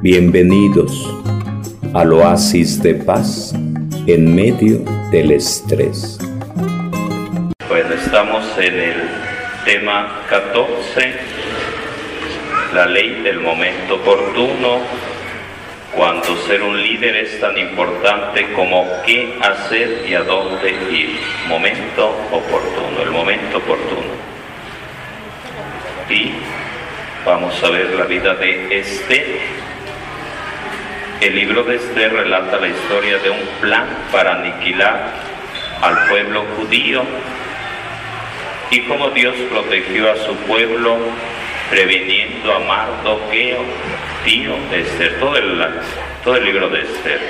Bienvenidos al oasis de paz en medio del estrés. Bueno, estamos en el tema 14, la ley del momento oportuno, cuando ser un líder es tan importante como qué hacer y a dónde ir. Momento oportuno, el momento oportuno. Y vamos a ver la vida de Esther el libro de Esther relata la historia de un plan para aniquilar al pueblo judío y cómo Dios protegió a su pueblo previniendo a Mardoqueo, tío de Esther, todo el, todo el libro de Esther,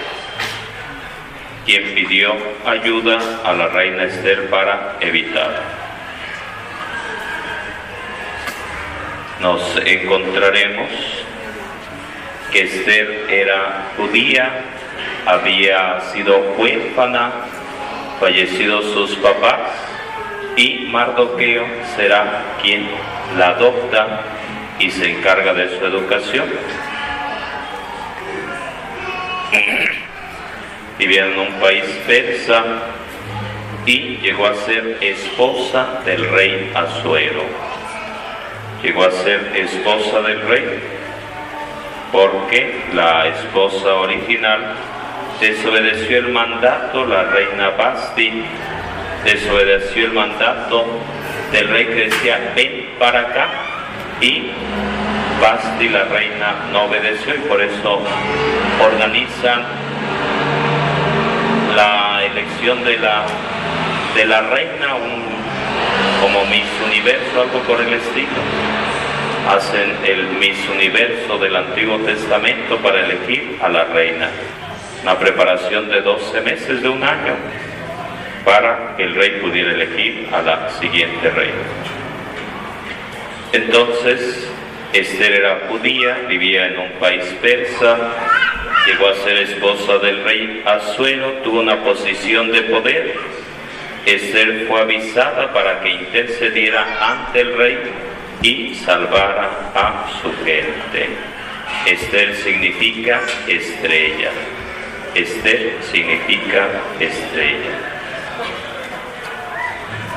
quien pidió ayuda a la reina Esther para evitar. Nos encontraremos que Esther era judía, había sido huérfana, fallecidos sus papás, y Mardoqueo será quien la adopta y se encarga de su educación. Vivía en un país persa y llegó a ser esposa del rey Azuero. Llegó a ser esposa del rey porque la esposa original desobedeció el mandato, la reina Basti desobedeció el mandato del rey que decía ven para acá y Basti la reina no obedeció y por eso organizan la elección de la de la reina como Miss Universo, algo por el estilo hacen el Miss Universo del Antiguo Testamento para elegir a la reina. Una preparación de 12 meses de un año para que el rey pudiera elegir a la siguiente reina. Entonces, Esther era judía, vivía en un país persa, llegó a ser esposa del rey Azuero, tuvo una posición de poder. Esther fue avisada para que intercediera ante el rey y salvara a su gente. Esther significa estrella. Esther significa estrella.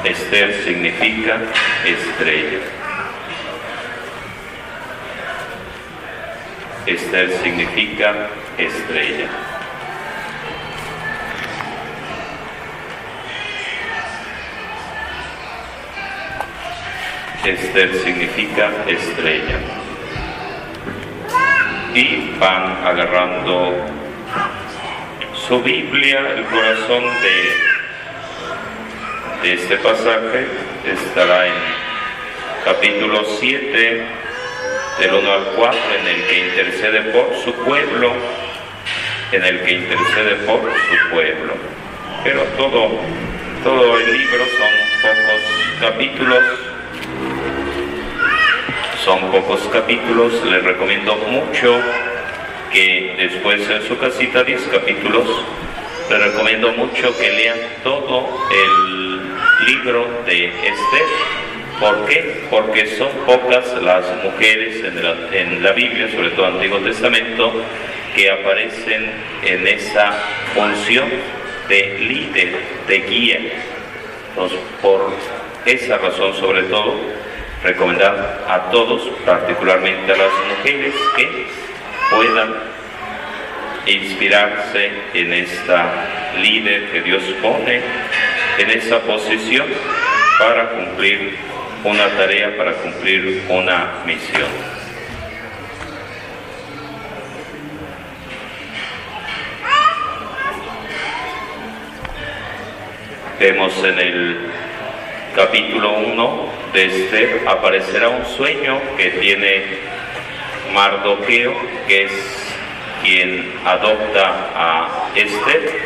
Esther significa estrella. Esther significa estrella. Esther significa estrella. Y van agarrando su Biblia, el corazón de, de este pasaje estará en capítulo 7, del 1 al 4, en el que intercede por su pueblo, en el que intercede por su pueblo. Pero todo, todo el libro son pocos capítulos son pocos capítulos, les recomiendo mucho que después en su casita 10 capítulos, les recomiendo mucho que lean todo el libro de Esther. ¿Por qué? Porque son pocas las mujeres en la, en la Biblia, sobre todo en el Antiguo Testamento, que aparecen en esa función de líder, de guía. Por esa razón sobre todo, recomendar a todos, particularmente a las mujeres, que puedan inspirarse en esta líder que Dios pone en esa posición para cumplir una tarea, para cumplir una misión. Vemos en el capítulo 1 de aparecerá un sueño que tiene Mardoqueo, que es quien adopta a Esther.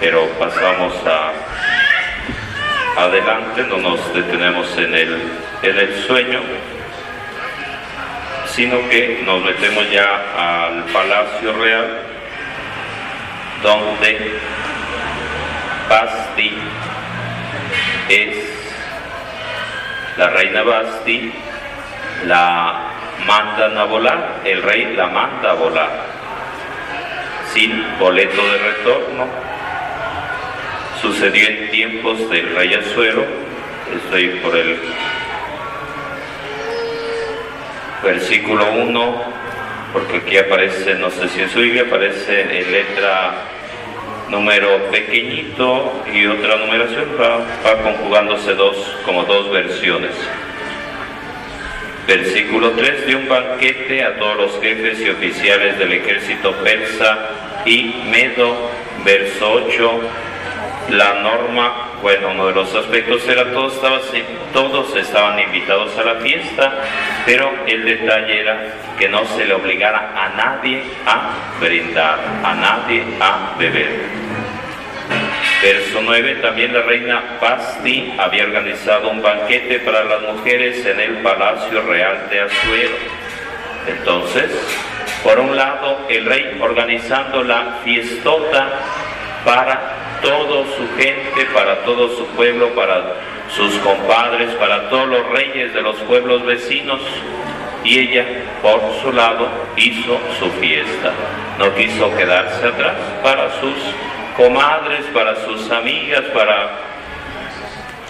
Pero pasamos a adelante, no nos detenemos en el, en el sueño, sino que nos metemos ya al palacio real, donde Basti es la reina Basti, la mandan a volar, el rey la manda a volar, sin boleto de retorno. Sucedió en tiempos del rey Azuero, estoy por el versículo 1, porque aquí aparece, no sé si en su Biblia aparece en letra número pequeñito y otra numeración, va, va conjugándose dos, como dos versiones. Versículo 3, de un banquete a todos los jefes y oficiales del ejército persa y medo. Verso 8, la norma, bueno, uno de los aspectos era todos, todos estaban invitados a la fiesta, pero el detalle era que no se le obligara a nadie a brindar, a nadie a beber. Verso 9, también la reina Basti había organizado un banquete para las mujeres en el Palacio Real de Azuero. Entonces, por un lado, el rey organizando la fiestota para toda su gente, para todo su pueblo, para sus compadres, para todos los reyes de los pueblos vecinos. Y ella, por su lado, hizo su fiesta. No quiso quedarse atrás para sus comadres, para sus amigas, para,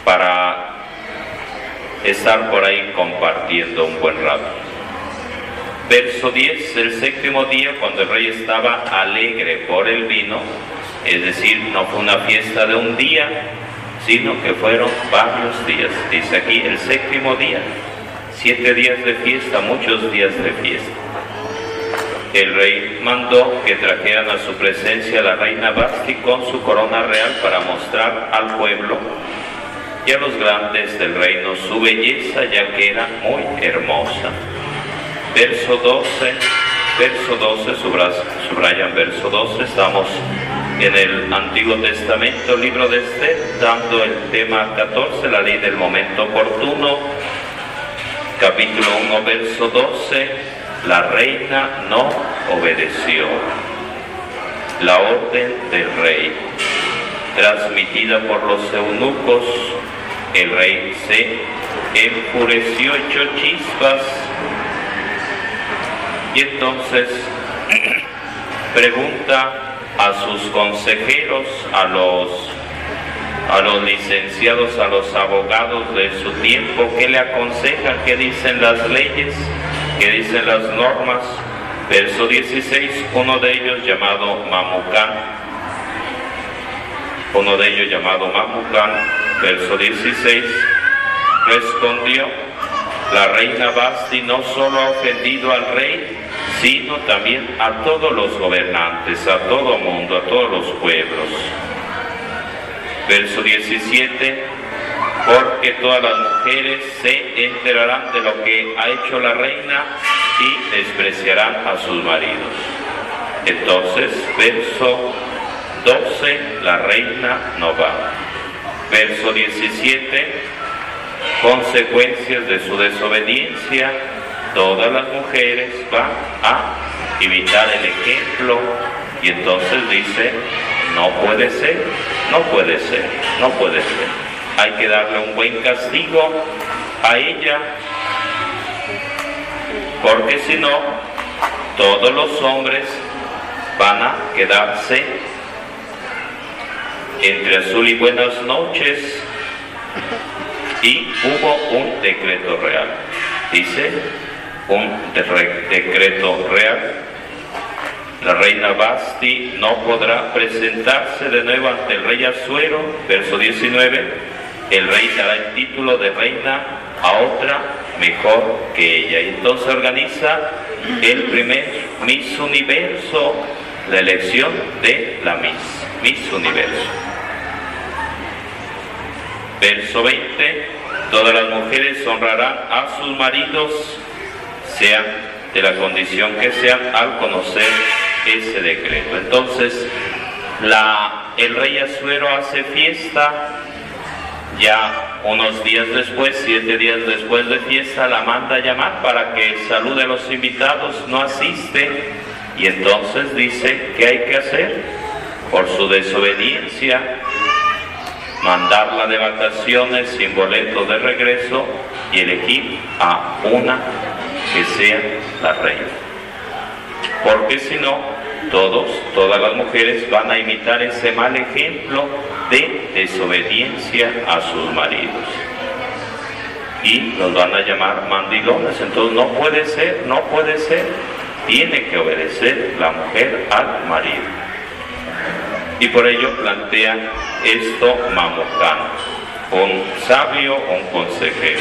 para estar por ahí compartiendo un buen rato. Verso 10, el séptimo día, cuando el rey estaba alegre por el vino, es decir, no fue una fiesta de un día, sino que fueron varios días. Dice aquí el séptimo día, siete días de fiesta, muchos días de fiesta. El rey mandó que trajeran a su presencia a la reina Basti con su corona real para mostrar al pueblo y a los grandes del reino su belleza, ya que era muy hermosa. Verso 12, verso 12, subrayan verso 12, estamos en el Antiguo Testamento, libro de Esther, dando el tema 14, la ley del momento oportuno, capítulo 1, verso 12, la reina no obedeció la orden del rey, transmitida por los eunucos, el rey se enfureció, echó chispas y entonces pregunta a sus consejeros, a los, a los licenciados, a los abogados de su tiempo, qué le aconsejan, qué dicen las leyes, qué dicen las normas. Verso 16, uno de ellos llamado Mamucán, uno de ellos llamado Mamucán, verso 16, respondió, la reina Basti no solo ha ofendido al rey, sino también a todos los gobernantes, a todo mundo, a todos los pueblos. Verso 17, porque todas las mujeres se enterarán de lo que ha hecho la reina y despreciarán a sus maridos. Entonces, verso 12, la reina no va. Verso 17, consecuencias de su desobediencia, todas las mujeres van a imitar el ejemplo y entonces dice, no puede ser, no puede ser, no puede ser. Hay que darle un buen castigo a ella, porque si no, todos los hombres van a quedarse entre azul y buenas noches y hubo un decreto real. Dice, un decreto real. La reina Basti no podrá presentarse de nuevo ante el rey Azuero, verso 19. El rey dará el título de reina a otra mejor que ella. Y entonces organiza el primer Miss Universo, la elección de la Miss, Miss Universo. Verso 20, todas las mujeres honrarán a sus maridos sean de la condición que sean al conocer ese decreto. Entonces, el rey Azuero hace fiesta, ya unos días después, siete días después de fiesta, la manda a llamar para que salude a los invitados, no asiste, y entonces dice, ¿qué hay que hacer? Por su desobediencia, mandarla de vacaciones sin boleto de regreso y elegir a una que sea la reina. Porque si no, todos, todas las mujeres van a imitar ese mal ejemplo de desobediencia a sus maridos. Y los van a llamar mandilones. Entonces no puede ser, no puede ser. Tiene que obedecer la mujer al marido. Y por ello plantea esto Mamucano, un sabio, un consejero.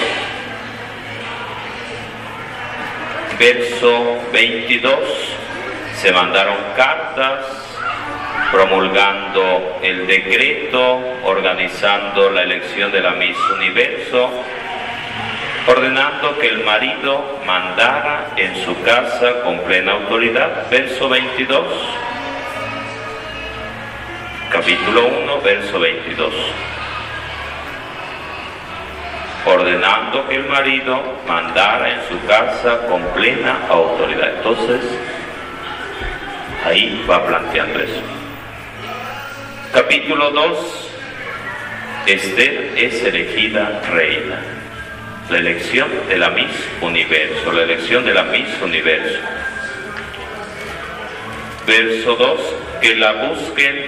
Verso 22 se mandaron cartas promulgando el decreto, organizando la elección de la Miss Universo, ordenando que el marido mandara en su casa con plena autoridad. Verso 22, capítulo 1, verso 22 ordenando que el marido mandara en su casa con plena autoridad. Entonces, Ahí va planteando eso. Capítulo 2. Esther es elegida reina. La elección de la Miss Universo, la elección de la Miss Universo. Verso 2, que la busquen,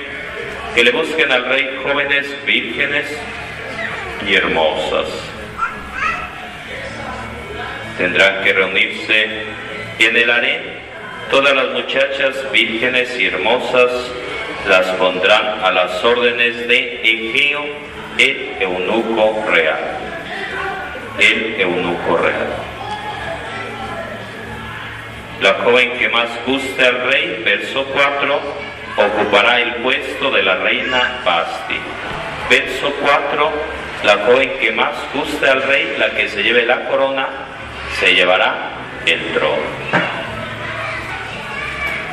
que le busquen al rey jóvenes, vírgenes y hermosas. Tendrán que reunirse en el harén Todas las muchachas vírgenes y hermosas las pondrán a las órdenes de Egeo, el eunuco real. El eunuco real. La joven que más guste al rey, verso 4, ocupará el puesto de la reina Basti. Verso 4, la joven que más guste al rey, la que se lleve la corona, se llevará el trono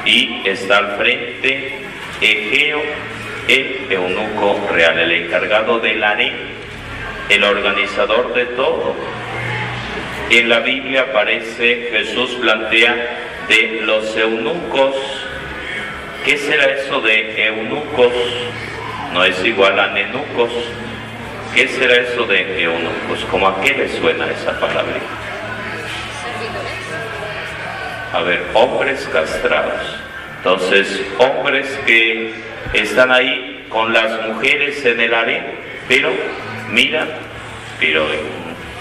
y está al frente Egeo, el eunuco real, el encargado del harén, el organizador de todo. En la Biblia aparece, Jesús plantea de los eunucos, ¿qué será eso de eunucos? No es igual a nenucos. ¿Qué será eso de eunucos? ¿Cómo a qué le suena esa palabra? A ver, hombres castrados. Entonces, hombres que están ahí con las mujeres en el harén, pero miran, pero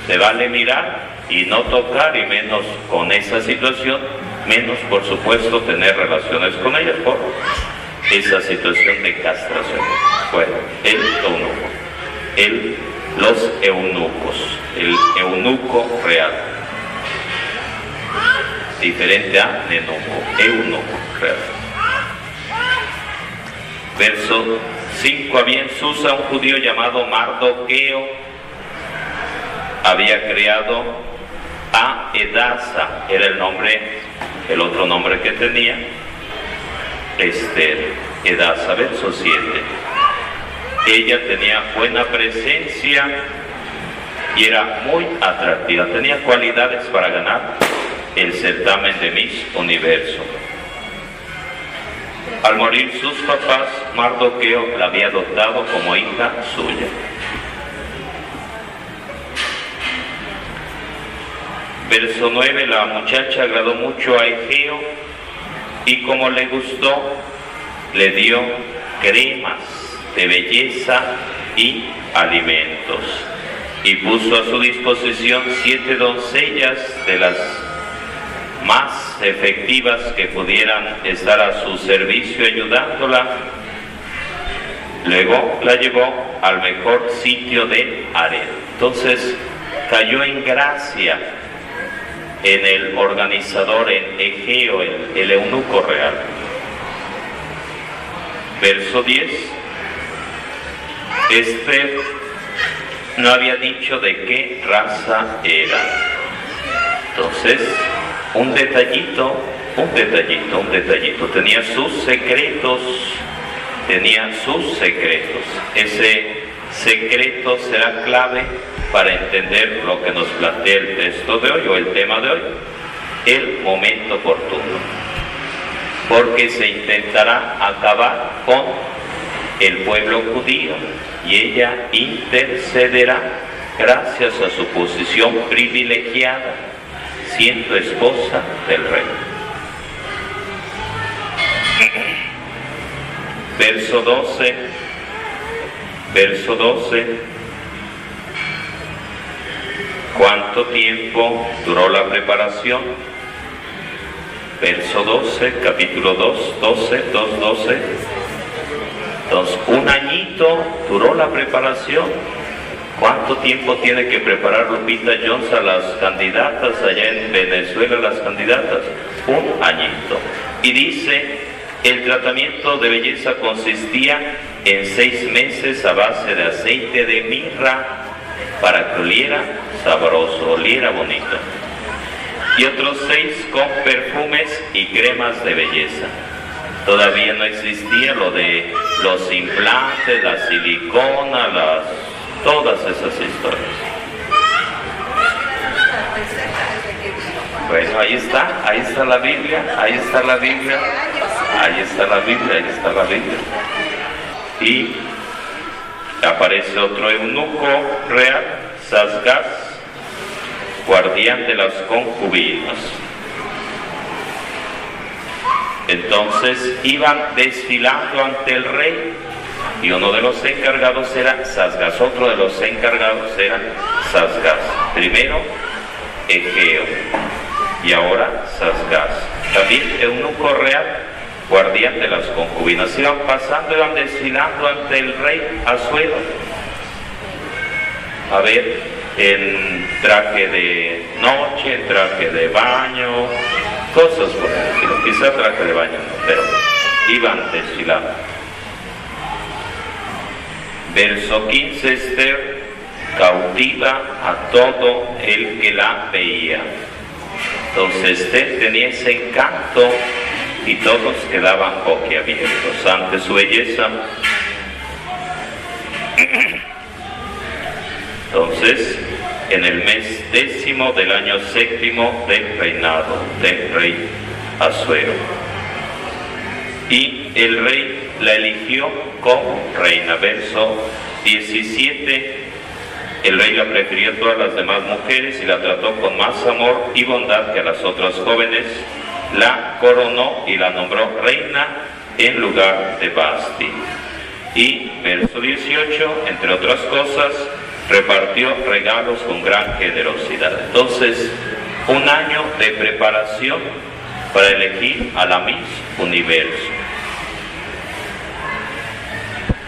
se vale mirar y no tocar, y menos con esa situación, menos por supuesto tener relaciones con ellas por esa situación de castración. Bueno, el eunuco, el, los eunucos, el eunuco real diferente a nenuco, eunuco. Verso 5. Había en Susa un judío llamado Mardoqueo, había creado a Edasa, era el nombre, el otro nombre que tenía, Esther, Edasa, verso 7. Ella tenía buena presencia y era muy atractiva, tenía cualidades para ganar el certamen de Miss Universo. Al morir sus papás, Mardoqueo la había adoptado como hija suya. Verso 9, la muchacha agradó mucho a Egeo y como le gustó, le dio cremas de belleza y alimentos y puso a su disposición siete doncellas de las más efectivas que pudieran estar a su servicio ayudándola. Luego la llevó al mejor sitio de Ared. Entonces cayó en gracia en el organizador, en Egeo, el, el eunuco real. Verso 10. Este no había dicho de qué raza era. Entonces, un detallito, un detallito, un detallito. Tenía sus secretos, tenía sus secretos. Ese secreto será clave para entender lo que nos plantea el texto de hoy o el tema de hoy, el momento oportuno. Porque se intentará acabar con el pueblo judío y ella intercederá gracias a su posición privilegiada siendo esposa del rey. Verso 12, verso 12. ¿Cuánto tiempo duró la preparación? Verso 12, capítulo 2, 12, 2, 12. Entonces, un añito duró la preparación. ¿Cuánto tiempo tiene que preparar Lupita Jones a las candidatas allá en Venezuela, las candidatas? Un añito. Y dice, el tratamiento de belleza consistía en seis meses a base de aceite de mirra para que oliera sabroso, oliera bonito. Y otros seis con perfumes y cremas de belleza. Todavía no existía lo de los implantes, la silicona, las, todas esas historias. Bueno, ahí está, ahí está la Biblia, ahí está la Biblia, ahí está la Biblia, ahí está la Biblia. Y aparece otro eunuco real, Sasgas, guardián de las concubinas. Entonces iban desfilando ante el rey y uno de los encargados era Sasgas, otro de los encargados era Sasgas. Primero Egeo y ahora Sasgas. También eunuco real, guardián de las concubinas. Iban pasando, iban desfilando ante el rey Azuero. A ver, en traje de noche, traje de baño, cosas por el estilo. Quizá traje de baño, pero iban desfilando. Verso 15, Esther cautiva a todo el que la veía. Entonces Esther tenía ese encanto y todos quedaban boquiabiertos ante su belleza. Entonces, en el mes décimo del año séptimo del reinado del rey Azuero. Y el rey la eligió como reina. Verso 17. El rey la prefirió a todas las demás mujeres y la trató con más amor y bondad que a las otras jóvenes. La coronó y la nombró reina en lugar de Basti. Y verso 18, entre otras cosas, repartió regalos con gran generosidad. Entonces, un año de preparación para elegir a la Miss Universo.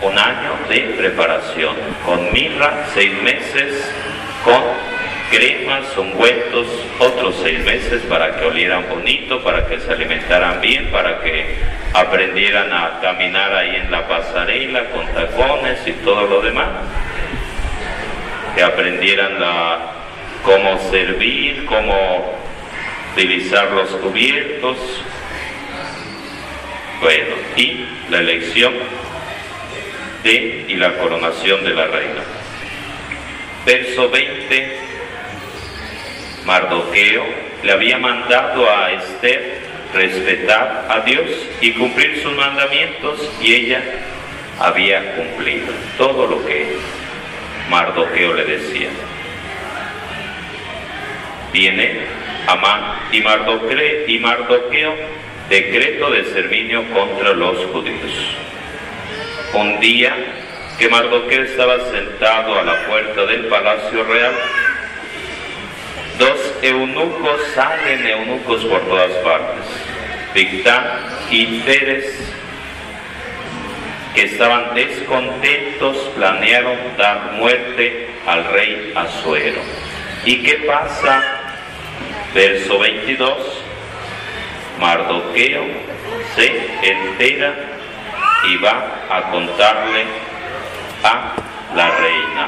Un año de preparación, con mirra seis meses, con cremas, ungüentos, otros seis meses para que olieran bonito, para que se alimentaran bien, para que aprendieran a caminar ahí en la pasarela con tacones y todo lo demás. Que aprendieran cómo servir, cómo utilizar los cubiertos. Bueno, y la elección y la coronación de la reina. Verso 20, Mardoqueo le había mandado a Esther respetar a Dios y cumplir sus mandamientos y ella había cumplido todo lo que Mardoqueo le decía. Viene Amán y Mardoqueo, decreto de exterminio contra los judíos. Un día que Mardoqueo estaba sentado a la puerta del palacio real, dos eunucos salen eunucos por todas partes. Victán y Pérez que estaban descontentos, planearon dar muerte al rey Azuero. ¿Y qué pasa? Verso 22, Mardoqueo se entera y va a contarle a la reina.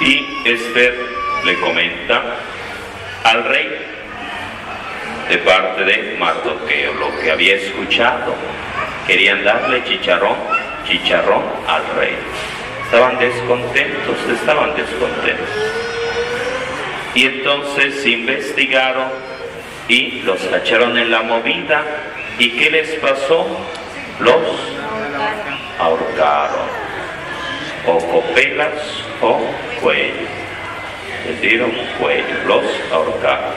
Y Esther le comenta al rey de parte de Mardoqueo lo que había escuchado Querían darle chicharrón, chicharrón al rey. Estaban descontentos, estaban descontentos. Y entonces investigaron y los cacharon en la movida. ¿Y qué les pasó? Los ahorcaron. O copelas o cuello. les dieron cuello, los ahorcaron.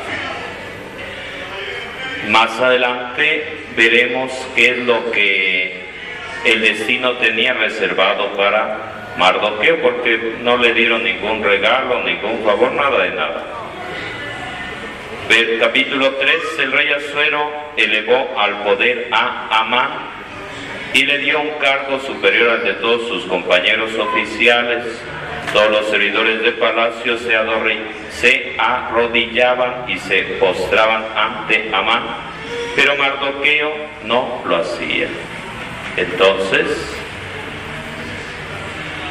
Más adelante veremos qué es lo que el destino tenía reservado para Mardoqueo, porque no le dieron ningún regalo, ningún favor, nada de nada. Ver, capítulo 3, el rey Azuero elevó al poder a Amán y le dio un cargo superior al de todos sus compañeros oficiales. Todos los servidores de palacio se, se arrodillaban y se postraban ante Amán, pero Mardoqueo no lo hacía. Entonces,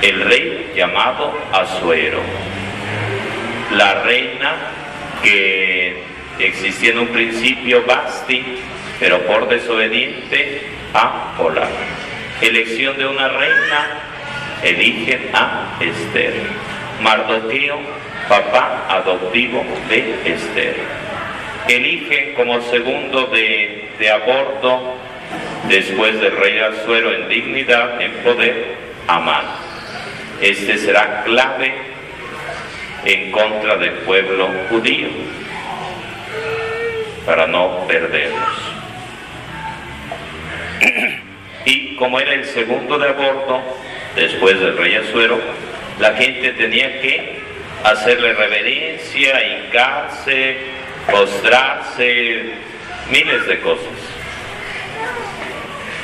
el rey llamado Azuero, la reina que existía en un principio Basti, pero por desobediente a. Elección de una reina, eligen a Esther. Mardoqueo, papá adoptivo de Esther. Eligen como segundo de, de después del rey Azuero en dignidad, en poder, Amán. Este será clave en contra del pueblo judío para no perderlos. Y como era el segundo de aborto, después del rey Azuero, la gente tenía que hacerle reverencia, hincarse, postrarse, miles de cosas.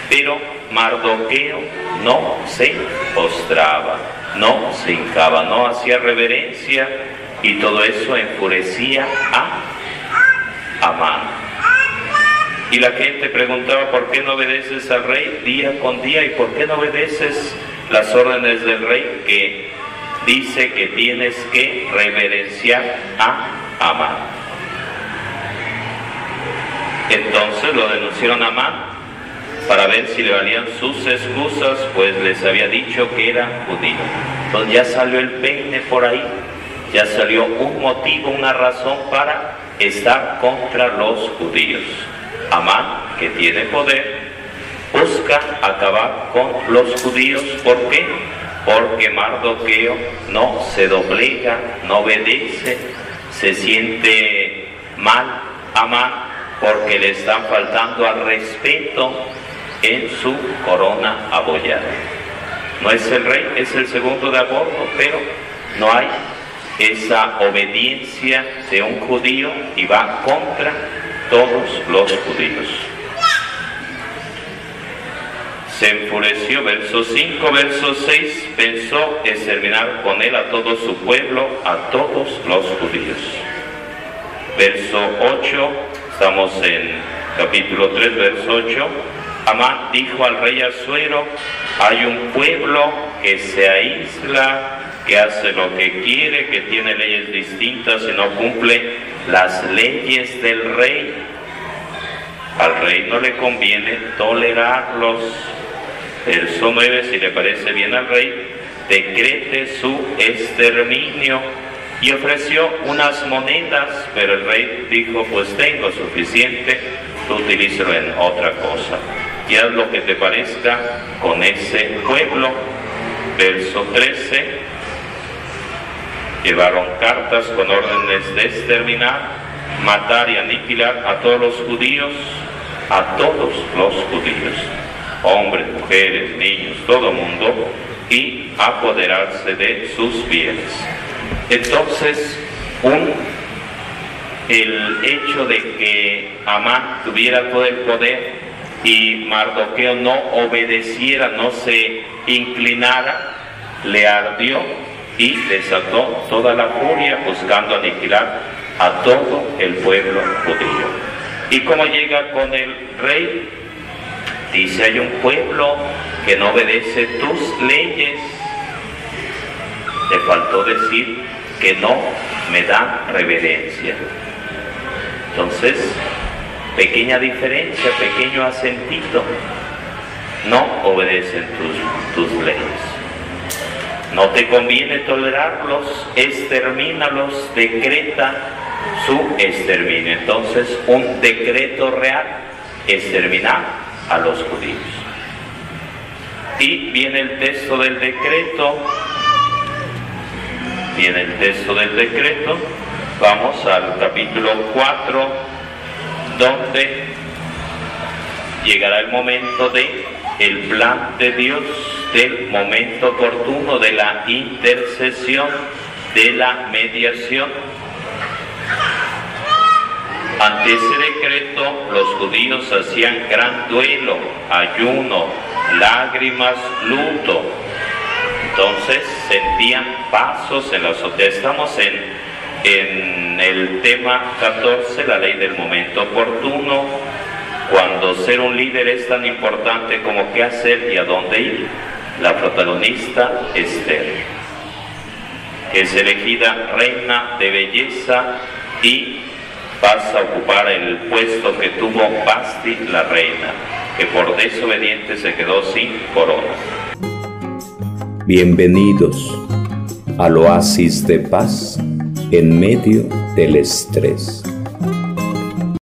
Pero Mardoqueo no se postraba, no se hincaba, no hacía reverencia y todo eso enfurecía a Amán. Y la gente preguntaba, ¿por qué no obedeces al rey día con día? ¿Y por qué no obedeces las órdenes del rey que dice que tienes que reverenciar a Amán? Entonces lo denunciaron a Amán para ver si le valían sus excusas, pues les había dicho que era judío. Entonces ya salió el peine por ahí, ya salió un motivo, una razón para estar contra los judíos. Amán, que tiene poder, busca acabar con los judíos. ¿Por qué? Porque Mardoqueo no se doblega, no obedece, se siente mal Amán porque le están faltando al respeto en su corona abollada. No es el rey, es el segundo de aborto, pero no hay esa obediencia de un judío y va contra todos los judíos. Se enfureció, verso 5, verso 6, pensó exterminar con él a todo su pueblo, a todos los judíos. Verso 8, estamos en capítulo 3, verso 8, Amán dijo al rey Azuero, hay un pueblo que se aísla, que hace lo que quiere, que tiene leyes distintas y no cumple las leyes del rey. Al rey no le conviene tolerarlos. Verso 9, si le parece bien al rey, decrete su exterminio y ofreció unas monedas, pero el rey dijo, pues tengo suficiente, tú utilízalo en otra cosa y haz lo que te parezca con ese pueblo. Verso 13, llevaron cartas con órdenes de exterminar, matar y aniquilar a todos los judíos, a todos los judíos, hombres, mujeres, niños, todo mundo, y apoderarse de sus bienes. Entonces, un, el hecho de que Amán tuviera todo el poder y Mardoqueo no obedeciera, no se inclinara, le ardió y desató toda la furia buscando aniquilar a todo el pueblo judío. Y como llega con el rey, dice hay un pueblo que no obedece tus leyes. Le faltó decir que no me da reverencia. Entonces, pequeña diferencia, pequeño acentito, no obedecen tus, tus leyes. No te conviene tolerarlos, extermínalos, decreta su exterminio. Entonces, un decreto real, exterminar a los judíos. Y viene el texto del decreto Viene el texto del decreto. Vamos al capítulo 4, donde llegará el momento de el plan de Dios, del momento oportuno de la intercesión, de la mediación. Ante ese decreto los judíos hacían gran duelo, ayuno, lágrimas, luto. Entonces sentían pasos en la azotea. Estamos en, en el tema 14, la ley del momento oportuno, cuando ser un líder es tan importante como qué hacer y a dónde ir. La protagonista Esther, que es elegida reina de belleza y pasa a ocupar el puesto que tuvo Basti la reina, que por desobediente se quedó sin corona. Bienvenidos al oasis de paz en medio del estrés.